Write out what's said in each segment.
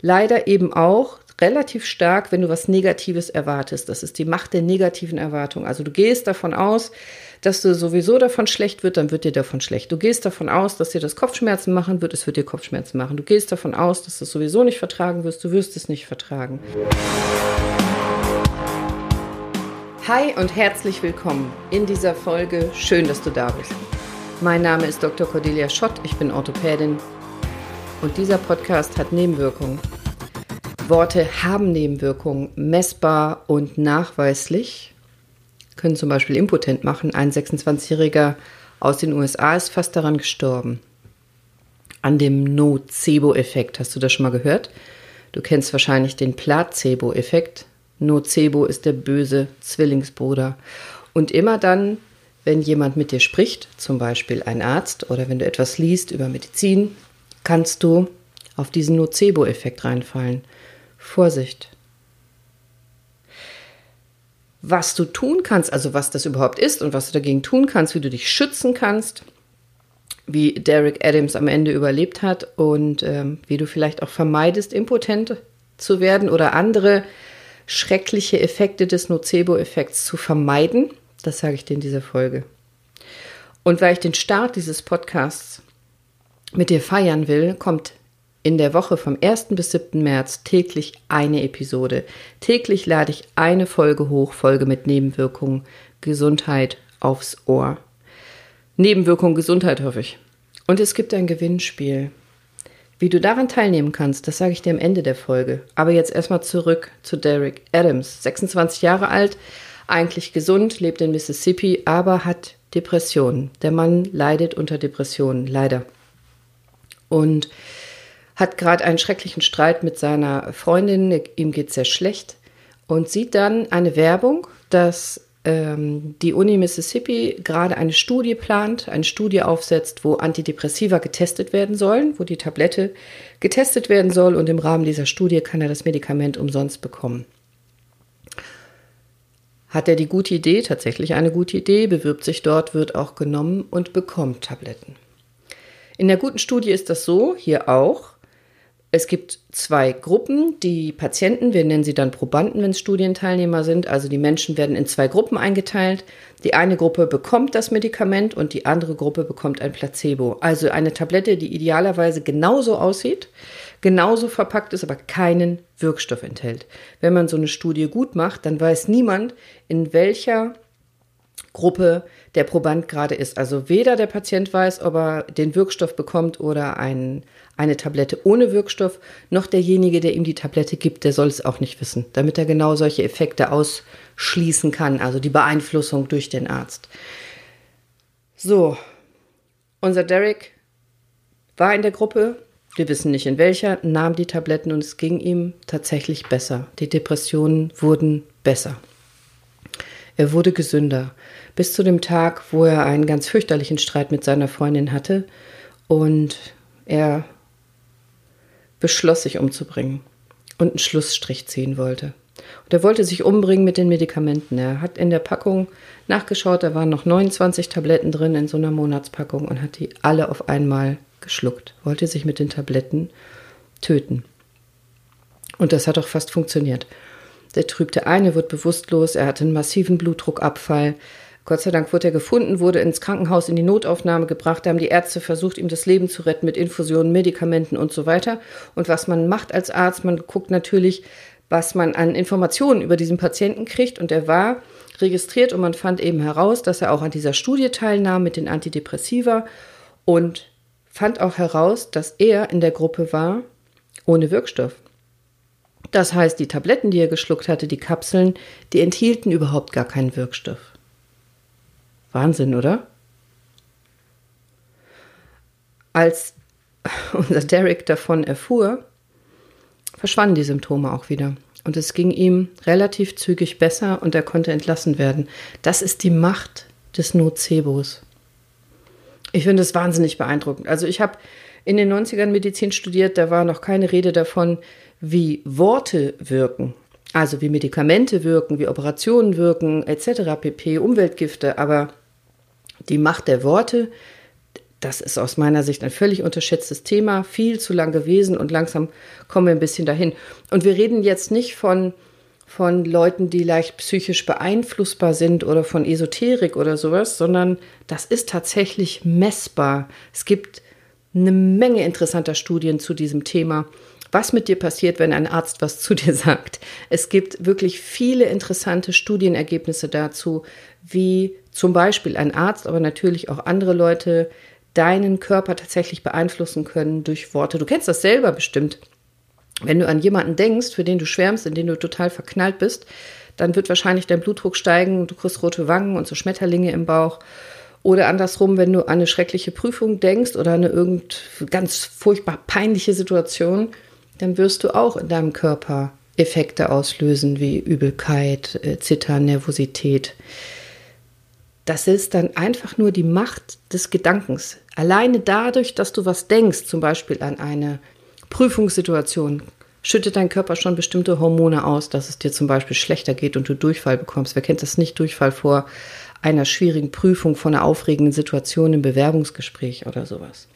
leider eben auch relativ stark, wenn du was Negatives erwartest. Das ist die Macht der negativen Erwartung. Also du gehst davon aus, dass du sowieso davon schlecht wird, dann wird dir davon schlecht. Du gehst davon aus, dass dir das Kopfschmerzen machen wird, es wird dir Kopfschmerzen machen. Du gehst davon aus, dass du es sowieso nicht vertragen wirst, du wirst es nicht vertragen. Hi und herzlich willkommen in dieser Folge. Schön, dass du da bist. Mein Name ist Dr. Cordelia Schott, ich bin Orthopädin und dieser Podcast hat Nebenwirkungen. Worte haben Nebenwirkungen, messbar und nachweislich, können zum Beispiel impotent machen. Ein 26-Jähriger aus den USA ist fast daran gestorben. An dem Nocebo-Effekt. Hast du das schon mal gehört? Du kennst wahrscheinlich den Placebo-Effekt. Nocebo ist der böse Zwillingsbruder. Und immer dann, wenn jemand mit dir spricht, zum Beispiel ein Arzt oder wenn du etwas liest über Medizin, kannst du auf diesen Nocebo-Effekt reinfallen. Vorsicht. Was du tun kannst, also was das überhaupt ist und was du dagegen tun kannst, wie du dich schützen kannst, wie Derek Adams am Ende überlebt hat und ähm, wie du vielleicht auch vermeidest, impotent zu werden oder andere schreckliche Effekte des Nocebo-Effekts zu vermeiden, das sage ich dir in dieser Folge. Und weil ich den Start dieses Podcasts mit dir feiern will, kommt in der Woche vom 1. bis 7. März täglich eine Episode. Täglich lade ich eine Folge hoch, Folge mit Nebenwirkungen, Gesundheit aufs Ohr. Nebenwirkung Gesundheit hoffe ich. Und es gibt ein Gewinnspiel. Wie du daran teilnehmen kannst, das sage ich dir am Ende der Folge. Aber jetzt erstmal zurück zu Derek Adams. 26 Jahre alt, eigentlich gesund, lebt in Mississippi, aber hat Depressionen. Der Mann leidet unter Depressionen, leider. Und hat gerade einen schrecklichen Streit mit seiner Freundin, ihm geht sehr schlecht. Und sieht dann eine Werbung, dass ähm, die Uni Mississippi gerade eine Studie plant, eine Studie aufsetzt, wo Antidepressiva getestet werden sollen, wo die Tablette getestet werden soll. Und im Rahmen dieser Studie kann er das Medikament umsonst bekommen. Hat er die gute Idee, tatsächlich eine gute Idee, bewirbt sich dort, wird auch genommen und bekommt Tabletten. In der guten Studie ist das so, hier auch, es gibt zwei Gruppen. Die Patienten, wir nennen sie dann Probanden, wenn es Studienteilnehmer sind. Also die Menschen werden in zwei Gruppen eingeteilt. Die eine Gruppe bekommt das Medikament und die andere Gruppe bekommt ein Placebo. Also eine Tablette, die idealerweise genauso aussieht, genauso verpackt ist, aber keinen Wirkstoff enthält. Wenn man so eine Studie gut macht, dann weiß niemand, in welcher Gruppe der Proband gerade ist. Also weder der Patient weiß, ob er den Wirkstoff bekommt oder ein, eine Tablette ohne Wirkstoff, noch derjenige, der ihm die Tablette gibt, der soll es auch nicht wissen, damit er genau solche Effekte ausschließen kann, also die Beeinflussung durch den Arzt. So, unser Derek war in der Gruppe, wir wissen nicht in welcher, nahm die Tabletten und es ging ihm tatsächlich besser. Die Depressionen wurden besser. Er wurde gesünder, bis zu dem Tag, wo er einen ganz fürchterlichen Streit mit seiner Freundin hatte und er beschloss, sich umzubringen und einen Schlussstrich ziehen wollte. Und er wollte sich umbringen mit den Medikamenten. Er hat in der Packung nachgeschaut, da waren noch 29 Tabletten drin in so einer Monatspackung und hat die alle auf einmal geschluckt. Wollte sich mit den Tabletten töten. Und das hat auch fast funktioniert. Der trübte eine, wird bewusstlos, er hatte einen massiven Blutdruckabfall. Gott sei Dank wurde er gefunden, wurde ins Krankenhaus in die Notaufnahme gebracht. Da haben die Ärzte versucht, ihm das Leben zu retten mit Infusionen, Medikamenten und so weiter. Und was man macht als Arzt, man guckt natürlich, was man an Informationen über diesen Patienten kriegt. Und er war registriert und man fand eben heraus, dass er auch an dieser Studie teilnahm mit den Antidepressiva und fand auch heraus, dass er in der Gruppe war ohne Wirkstoff. Das heißt, die Tabletten, die er geschluckt hatte, die Kapseln, die enthielten überhaupt gar keinen Wirkstoff. Wahnsinn, oder? Als unser Derek davon erfuhr, verschwanden die Symptome auch wieder. Und es ging ihm relativ zügig besser und er konnte entlassen werden. Das ist die Macht des Nocebos. Ich finde es wahnsinnig beeindruckend. Also ich habe in den 90ern Medizin studiert, da war noch keine Rede davon, wie Worte wirken. Also wie Medikamente wirken, wie Operationen wirken, etc. pp, Umweltgifte, aber die Macht der Worte, das ist aus meiner Sicht ein völlig unterschätztes Thema, viel zu lang gewesen und langsam kommen wir ein bisschen dahin. Und wir reden jetzt nicht von, von Leuten, die leicht psychisch beeinflussbar sind oder von Esoterik oder sowas, sondern das ist tatsächlich messbar. Es gibt eine Menge interessanter Studien zu diesem Thema was mit dir passiert, wenn ein Arzt was zu dir sagt. Es gibt wirklich viele interessante Studienergebnisse dazu, wie zum Beispiel ein Arzt, aber natürlich auch andere Leute deinen Körper tatsächlich beeinflussen können durch Worte. Du kennst das selber bestimmt. Wenn du an jemanden denkst, für den du schwärmst, in den du total verknallt bist, dann wird wahrscheinlich dein Blutdruck steigen, du kriegst rote Wangen und so Schmetterlinge im Bauch. Oder andersrum, wenn du an eine schreckliche Prüfung denkst oder eine irgend ganz furchtbar peinliche Situation, dann wirst du auch in deinem Körper Effekte auslösen wie Übelkeit, äh, Zittern, Nervosität. Das ist dann einfach nur die Macht des Gedankens. Alleine dadurch, dass du was denkst, zum Beispiel an eine Prüfungssituation, schüttet dein Körper schon bestimmte Hormone aus, dass es dir zum Beispiel schlechter geht und du Durchfall bekommst. Wer kennt das nicht, Durchfall vor einer schwierigen Prüfung, vor einer aufregenden Situation im Bewerbungsgespräch oder sowas.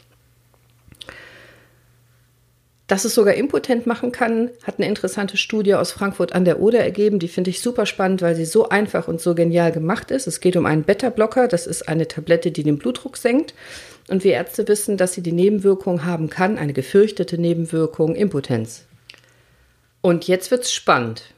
Dass es sogar impotent machen kann, hat eine interessante Studie aus Frankfurt an der Oder ergeben. Die finde ich super spannend, weil sie so einfach und so genial gemacht ist. Es geht um einen Beta-Blocker. Das ist eine Tablette, die den Blutdruck senkt. Und wir Ärzte wissen, dass sie die Nebenwirkung haben kann, eine gefürchtete Nebenwirkung, Impotenz. Und jetzt wird's spannend.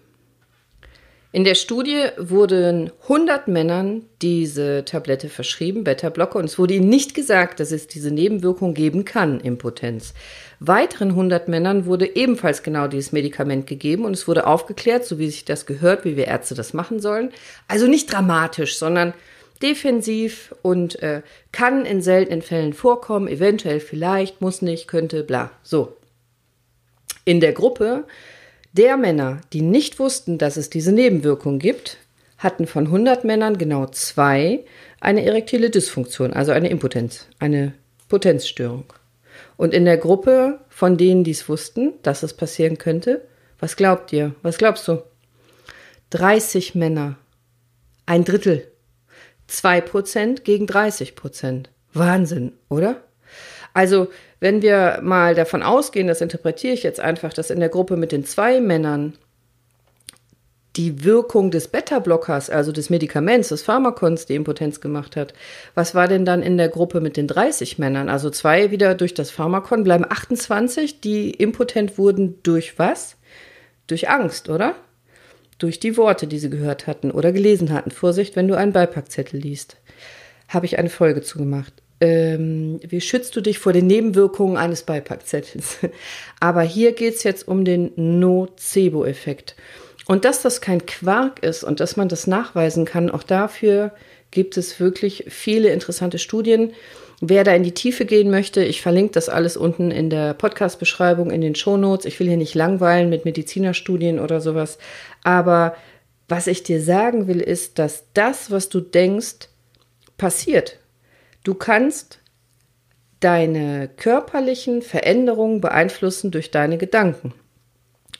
In der Studie wurden 100 Männern diese Tablette verschrieben, Beta-Blocker, und es wurde ihnen nicht gesagt, dass es diese Nebenwirkung geben kann, Impotenz. Weiteren 100 Männern wurde ebenfalls genau dieses Medikament gegeben und es wurde aufgeklärt, so wie sich das gehört, wie wir Ärzte das machen sollen. Also nicht dramatisch, sondern defensiv und äh, kann in seltenen Fällen vorkommen, eventuell vielleicht, muss nicht, könnte, bla. So. In der Gruppe der Männer, die nicht wussten, dass es diese Nebenwirkung gibt, hatten von 100 Männern genau zwei eine erektile Dysfunktion, also eine Impotenz, eine Potenzstörung. Und in der Gruppe von denen, die es wussten, dass es passieren könnte, was glaubt ihr? Was glaubst du? 30 Männer. Ein Drittel. 2% gegen 30%. Wahnsinn, oder? Also, wenn wir mal davon ausgehen, das interpretiere ich jetzt einfach, dass in der Gruppe mit den zwei Männern die Wirkung des Beta-Blockers, also des Medikaments, des Pharmakons, die Impotenz gemacht hat. Was war denn dann in der Gruppe mit den 30 Männern? Also zwei wieder durch das Pharmakon, bleiben 28, die impotent wurden durch was? Durch Angst, oder? Durch die Worte, die sie gehört hatten oder gelesen hatten. Vorsicht, wenn du einen Beipackzettel liest. Habe ich eine Folge zugemacht ähm, wie schützt du dich vor den Nebenwirkungen eines Beipackzettels? Aber hier geht es jetzt um den Nocebo-Effekt. Und dass das kein Quark ist und dass man das nachweisen kann, auch dafür gibt es wirklich viele interessante Studien. Wer da in die Tiefe gehen möchte, ich verlinke das alles unten in der Podcast-Beschreibung, in den Shownotes. Ich will hier nicht langweilen mit Medizinerstudien oder sowas. Aber was ich dir sagen will, ist, dass das, was du denkst, passiert. Du kannst deine körperlichen Veränderungen beeinflussen durch deine Gedanken.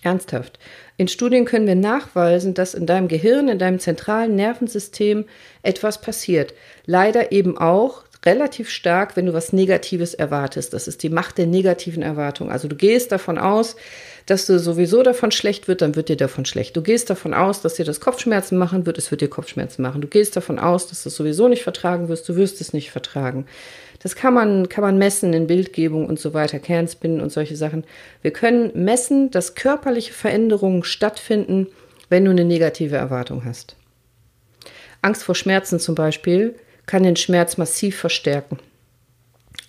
Ernsthaft. In Studien können wir nachweisen, dass in deinem Gehirn, in deinem zentralen Nervensystem etwas passiert. Leider eben auch relativ stark, wenn du was Negatives erwartest. Das ist die Macht der negativen Erwartung. Also du gehst davon aus, dass du sowieso davon schlecht wird, dann wird dir davon schlecht. Du gehst davon aus, dass dir das Kopfschmerzen machen wird, es wird dir Kopfschmerzen machen. Du gehst davon aus, dass du es sowieso nicht vertragen wirst, du wirst es nicht vertragen. Das kann man, kann man messen in Bildgebung und so weiter, Kernspinnen und solche Sachen. Wir können messen, dass körperliche Veränderungen stattfinden, wenn du eine negative Erwartung hast. Angst vor Schmerzen zum Beispiel kann den Schmerz massiv verstärken.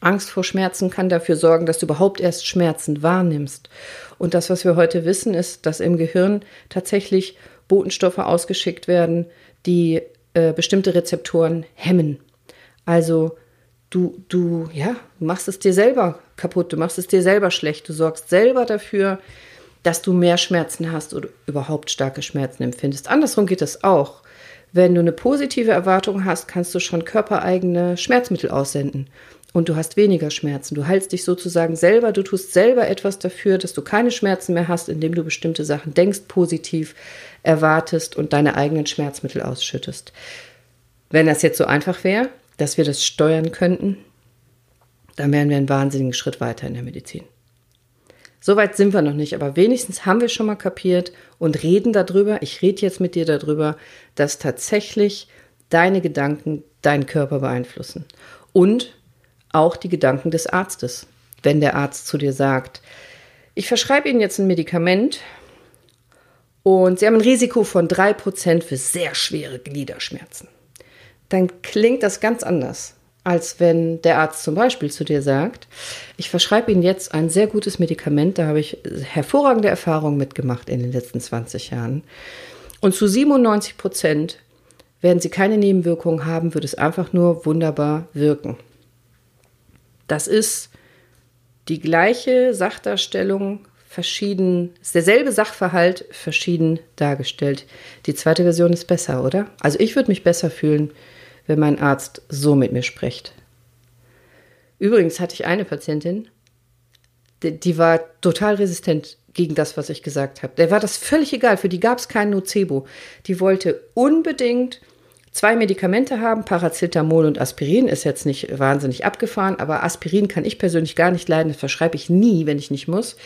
Angst vor Schmerzen kann dafür sorgen, dass du überhaupt erst Schmerzen wahrnimmst. Und das, was wir heute wissen, ist, dass im Gehirn tatsächlich Botenstoffe ausgeschickt werden, die äh, bestimmte Rezeptoren hemmen. Also du, du, ja, machst es dir selber kaputt, du machst es dir selber schlecht, du sorgst selber dafür, dass du mehr Schmerzen hast oder überhaupt starke Schmerzen empfindest. Andersrum geht es auch. Wenn du eine positive Erwartung hast, kannst du schon körpereigene Schmerzmittel aussenden und du hast weniger Schmerzen. Du heilst dich sozusagen selber, du tust selber etwas dafür, dass du keine Schmerzen mehr hast, indem du bestimmte Sachen denkst, positiv erwartest und deine eigenen Schmerzmittel ausschüttest. Wenn das jetzt so einfach wäre, dass wir das steuern könnten, dann wären wir einen wahnsinnigen Schritt weiter in der Medizin. Soweit sind wir noch nicht, aber wenigstens haben wir schon mal kapiert und reden darüber. Ich rede jetzt mit dir darüber, dass tatsächlich deine Gedanken deinen Körper beeinflussen. Und auch die Gedanken des Arztes. Wenn der Arzt zu dir sagt, ich verschreibe Ihnen jetzt ein Medikament und Sie haben ein Risiko von 3% für sehr schwere Gliederschmerzen, dann klingt das ganz anders, als wenn der Arzt zum Beispiel zu dir sagt, ich verschreibe Ihnen jetzt ein sehr gutes Medikament, da habe ich hervorragende Erfahrungen mitgemacht in den letzten 20 Jahren. Und zu 97 Prozent werden Sie keine Nebenwirkungen haben, wird es einfach nur wunderbar wirken. Das ist die gleiche Sachdarstellung, verschieden, ist derselbe Sachverhalt, verschieden dargestellt. Die zweite Version ist besser, oder? Also ich würde mich besser fühlen, wenn mein Arzt so mit mir spricht. Übrigens hatte ich eine Patientin, die, die war total resistent gegen das, was ich gesagt habe. Der war das völlig egal, für die gab es kein Nocebo. Die wollte unbedingt zwei Medikamente haben, Paracetamol und Aspirin, ist jetzt nicht wahnsinnig abgefahren, aber Aspirin kann ich persönlich gar nicht leiden, das verschreibe ich nie, wenn ich nicht muss,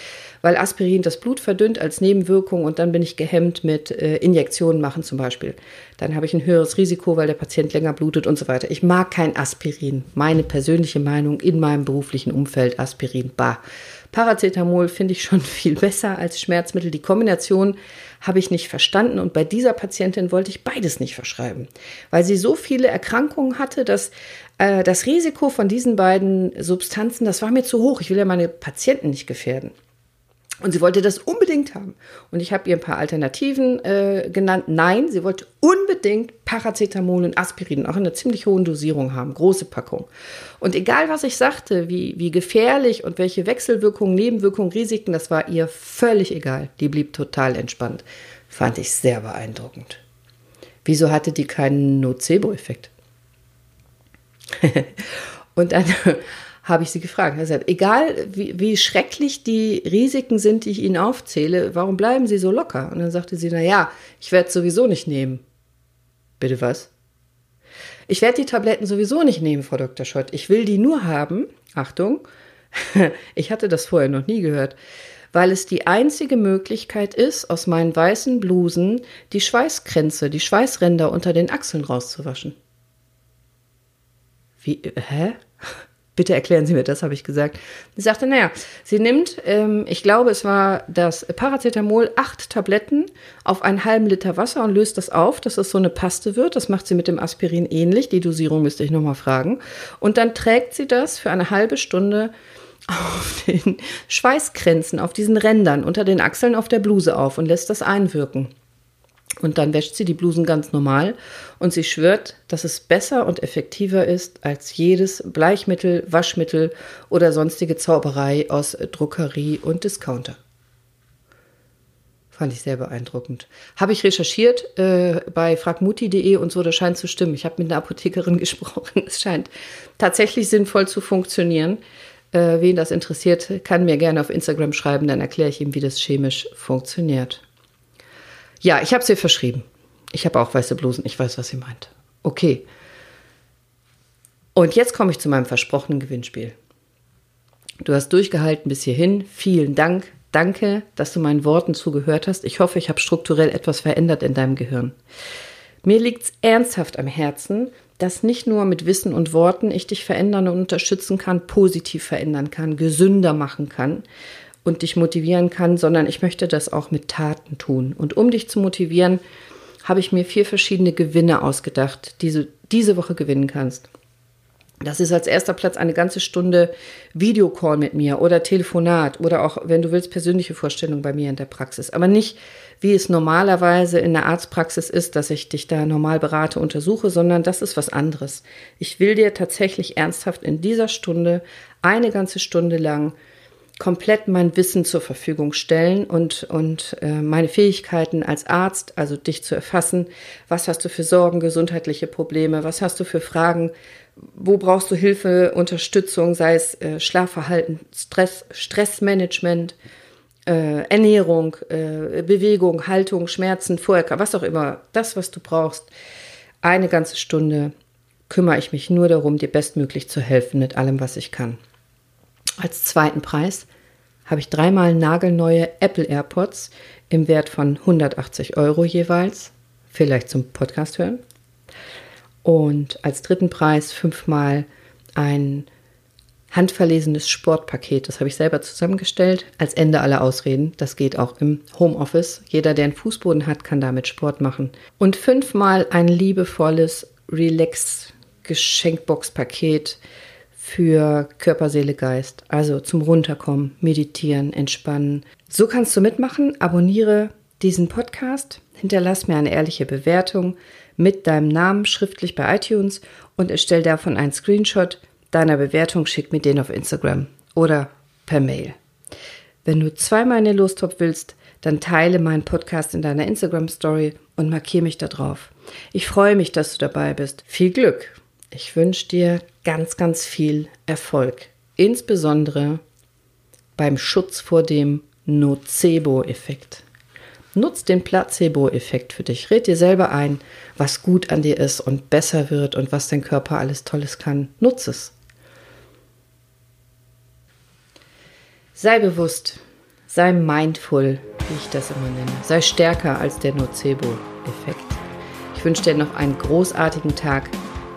weil Aspirin das Blut verdünnt als Nebenwirkung und dann bin ich gehemmt mit äh, Injektionen machen zum Beispiel. Dann habe ich ein höheres Risiko, weil der Patient länger blutet und so weiter. Ich mag kein Aspirin. Meine persönliche Meinung in meinem beruflichen Umfeld, Aspirin, bah. Paracetamol finde ich schon viel besser als Schmerzmittel. Die Kombination habe ich nicht verstanden und bei dieser Patientin wollte ich beides nicht verschreiben, weil sie so viele Erkrankungen hatte, dass äh, das Risiko von diesen beiden Substanzen, das war mir zu hoch. Ich will ja meine Patienten nicht gefährden. Und sie wollte das unbedingt haben. Und ich habe ihr ein paar Alternativen äh, genannt. Nein, sie wollte unbedingt Paracetamol und Aspirin auch in einer ziemlich hohen Dosierung haben, große Packung. Und egal, was ich sagte, wie, wie gefährlich und welche Wechselwirkungen, Nebenwirkungen, Risiken, das war ihr völlig egal. Die blieb total entspannt. Fand ich sehr beeindruckend. Wieso hatte die keinen Nocebo-Effekt? und dann habe ich sie gefragt. Er sagt, egal wie, wie, schrecklich die Risiken sind, die ich Ihnen aufzähle, warum bleiben Sie so locker? Und dann sagte sie, na ja, ich werde es sowieso nicht nehmen. Bitte was? Ich werde die Tabletten sowieso nicht nehmen, Frau Dr. Schott. Ich will die nur haben, Achtung, ich hatte das vorher noch nie gehört, weil es die einzige Möglichkeit ist, aus meinen weißen Blusen die Schweißkränze, die Schweißränder unter den Achseln rauszuwaschen. Wie, hä? Bitte erklären Sie mir das, habe ich gesagt. Sie sagte, naja, sie nimmt, ähm, ich glaube, es war das Paracetamol, acht Tabletten auf einen halben Liter Wasser und löst das auf, dass es so eine Paste wird. Das macht sie mit dem Aspirin ähnlich. Die Dosierung müsste ich nochmal fragen. Und dann trägt sie das für eine halbe Stunde auf den Schweißkränzen, auf diesen Rändern unter den Achseln auf der Bluse auf und lässt das einwirken. Und dann wäscht sie die Blusen ganz normal und sie schwört, dass es besser und effektiver ist als jedes Bleichmittel, Waschmittel oder sonstige Zauberei aus Druckerie und Discounter. Fand ich sehr beeindruckend. Habe ich recherchiert äh, bei fragmuti.de und so, das scheint zu stimmen. Ich habe mit einer Apothekerin gesprochen. Es scheint tatsächlich sinnvoll zu funktionieren. Äh, wen das interessiert, kann mir gerne auf Instagram schreiben, dann erkläre ich ihm, wie das chemisch funktioniert. Ja, ich habe sie verschrieben. Ich habe auch weiße Blusen. Ich weiß, was sie meint. Okay. Und jetzt komme ich zu meinem versprochenen Gewinnspiel. Du hast durchgehalten bis hierhin. Vielen Dank. Danke, dass du meinen Worten zugehört hast. Ich hoffe, ich habe strukturell etwas verändert in deinem Gehirn. Mir liegt es ernsthaft am Herzen, dass nicht nur mit Wissen und Worten ich dich verändern und unterstützen kann, positiv verändern kann, gesünder machen kann, und dich motivieren kann, sondern ich möchte das auch mit Taten tun. Und um dich zu motivieren, habe ich mir vier verschiedene Gewinne ausgedacht, die du diese Woche gewinnen kannst. Das ist als erster Platz eine ganze Stunde Videocall mit mir oder Telefonat oder auch, wenn du willst, persönliche Vorstellung bei mir in der Praxis. Aber nicht, wie es normalerweise in der Arztpraxis ist, dass ich dich da normal berate, untersuche, sondern das ist was anderes. Ich will dir tatsächlich ernsthaft in dieser Stunde eine ganze Stunde lang komplett mein Wissen zur Verfügung stellen und, und äh, meine Fähigkeiten als Arzt, also dich zu erfassen. Was hast du für Sorgen, gesundheitliche Probleme? Was hast du für Fragen? Wo brauchst du Hilfe, Unterstützung, sei es äh, Schlafverhalten, Stress, Stressmanagement, äh, Ernährung, äh, Bewegung, Haltung, Schmerzen, Vorher, was auch immer. Das, was du brauchst. Eine ganze Stunde kümmere ich mich nur darum, dir bestmöglich zu helfen mit allem, was ich kann. Als zweiten Preis habe ich dreimal nagelneue Apple AirPods im Wert von 180 Euro jeweils, vielleicht zum Podcast hören. Und als dritten Preis fünfmal ein handverlesenes Sportpaket. Das habe ich selber zusammengestellt. Als Ende aller Ausreden. Das geht auch im Homeoffice. Jeder, der einen Fußboden hat, kann damit Sport machen. Und fünfmal ein liebevolles Relax-Geschenkbox-Paket für Körper, Seele, Geist. Also zum Runterkommen, meditieren, entspannen. So kannst du mitmachen. Abonniere diesen Podcast. Hinterlass mir eine ehrliche Bewertung mit deinem Namen schriftlich bei iTunes und erstell davon einen Screenshot deiner Bewertung, schick mir den auf Instagram oder per Mail. Wenn du zweimal in den Lostop willst, dann teile meinen Podcast in deiner Instagram-Story und markiere mich da drauf. Ich freue mich, dass du dabei bist. Viel Glück! Ich wünsche dir ganz, ganz viel Erfolg, insbesondere beim Schutz vor dem Nocebo-Effekt. Nutz den Placebo-Effekt für dich. Red dir selber ein, was gut an dir ist und besser wird und was dein Körper alles Tolles kann. Nutz es. Sei bewusst, sei mindful, wie ich das immer nenne. Sei stärker als der Nocebo-Effekt. Ich wünsche dir noch einen großartigen Tag.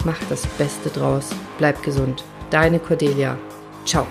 Mach das Beste draus. Bleib gesund. Deine Cordelia. Ciao.